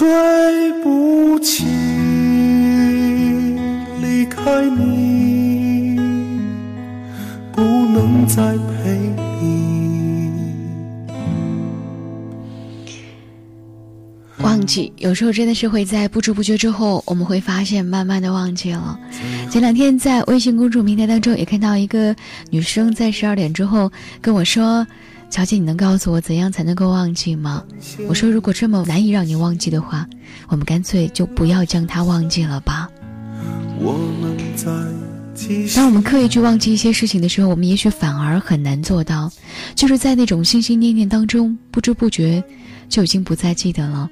对不起，离开你，不能再陪你。忘记有时候真的是会在不知不觉之后，我们会发现慢慢的忘记了。前两天在微信公众平台当中也看到一个女生在十二点之后跟我说。乔姐，你能告诉我怎样才能够忘记吗？我说，如果这么难以让你忘记的话，我们干脆就不要将它忘记了吧。当我们刻意去忘记一些事情的时候，我们也许反而很难做到，就是在那种心心念念当中，不知不觉就已经不再记得了。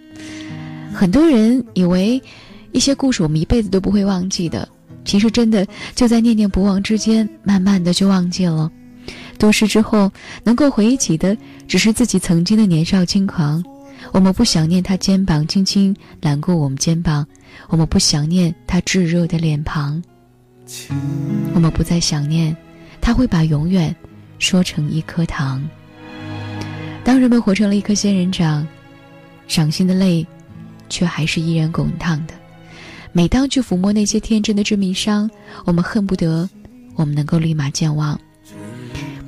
很多人以为一些故事我们一辈子都不会忘记的，其实真的就在念念不忘之间，慢慢的就忘记了。多事之后，能够回忆起的只是自己曾经的年少轻狂。我们不想念他肩膀轻轻揽过我们肩膀，我们不想念他炙热的脸庞，我们不再想念他会把永远说成一颗糖。当人们活成了一颗仙人掌，伤心的泪却还是依然滚烫的。每当去抚摸那些天真的致命伤，我们恨不得我们能够立马健忘。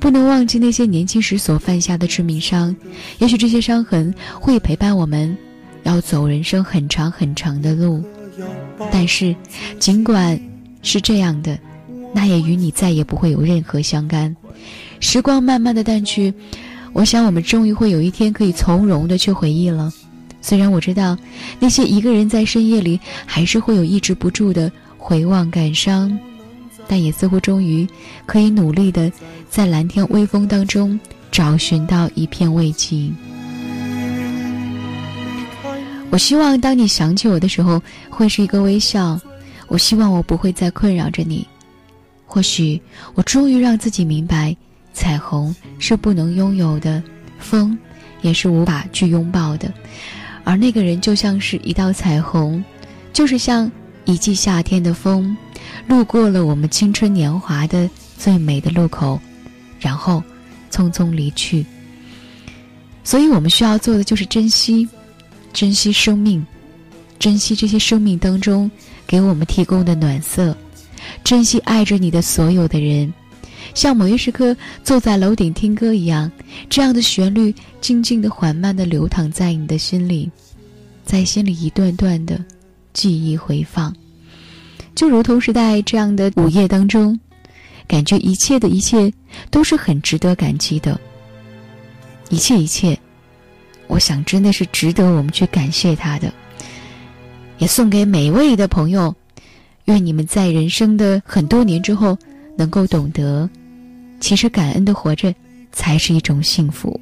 不能忘记那些年轻时所犯下的致命伤，也许这些伤痕会陪伴我们，要走人生很长很长的路。但是，尽管是这样的，那也与你再也不会有任何相干。时光慢慢的淡去，我想我们终于会有一天可以从容的去回忆了。虽然我知道，那些一个人在深夜里还是会有抑制不住的回望感伤。但也似乎终于可以努力的在蓝天微风当中找寻到一片慰藉。我希望当你想起我的时候，会是一个微笑。我希望我不会再困扰着你。或许我终于让自己明白，彩虹是不能拥有的，风也是无法去拥抱的，而那个人就像是一道彩虹，就是像一季夏天的风。路过了我们青春年华的最美的路口，然后匆匆离去。所以我们需要做的就是珍惜，珍惜生命，珍惜这些生命当中给我们提供的暖色，珍惜爱着你的所有的人，像某一时刻坐在楼顶听歌一样，这样的旋律静静的、缓慢的流淌在你的心里，在心里一段段的记忆回放。就如同是在这样的午夜当中，感觉一切的一切都是很值得感激的。一切一切，我想真的是值得我们去感谢他的。也送给每一位的朋友，愿你们在人生的很多年之后，能够懂得，其实感恩的活着才是一种幸福。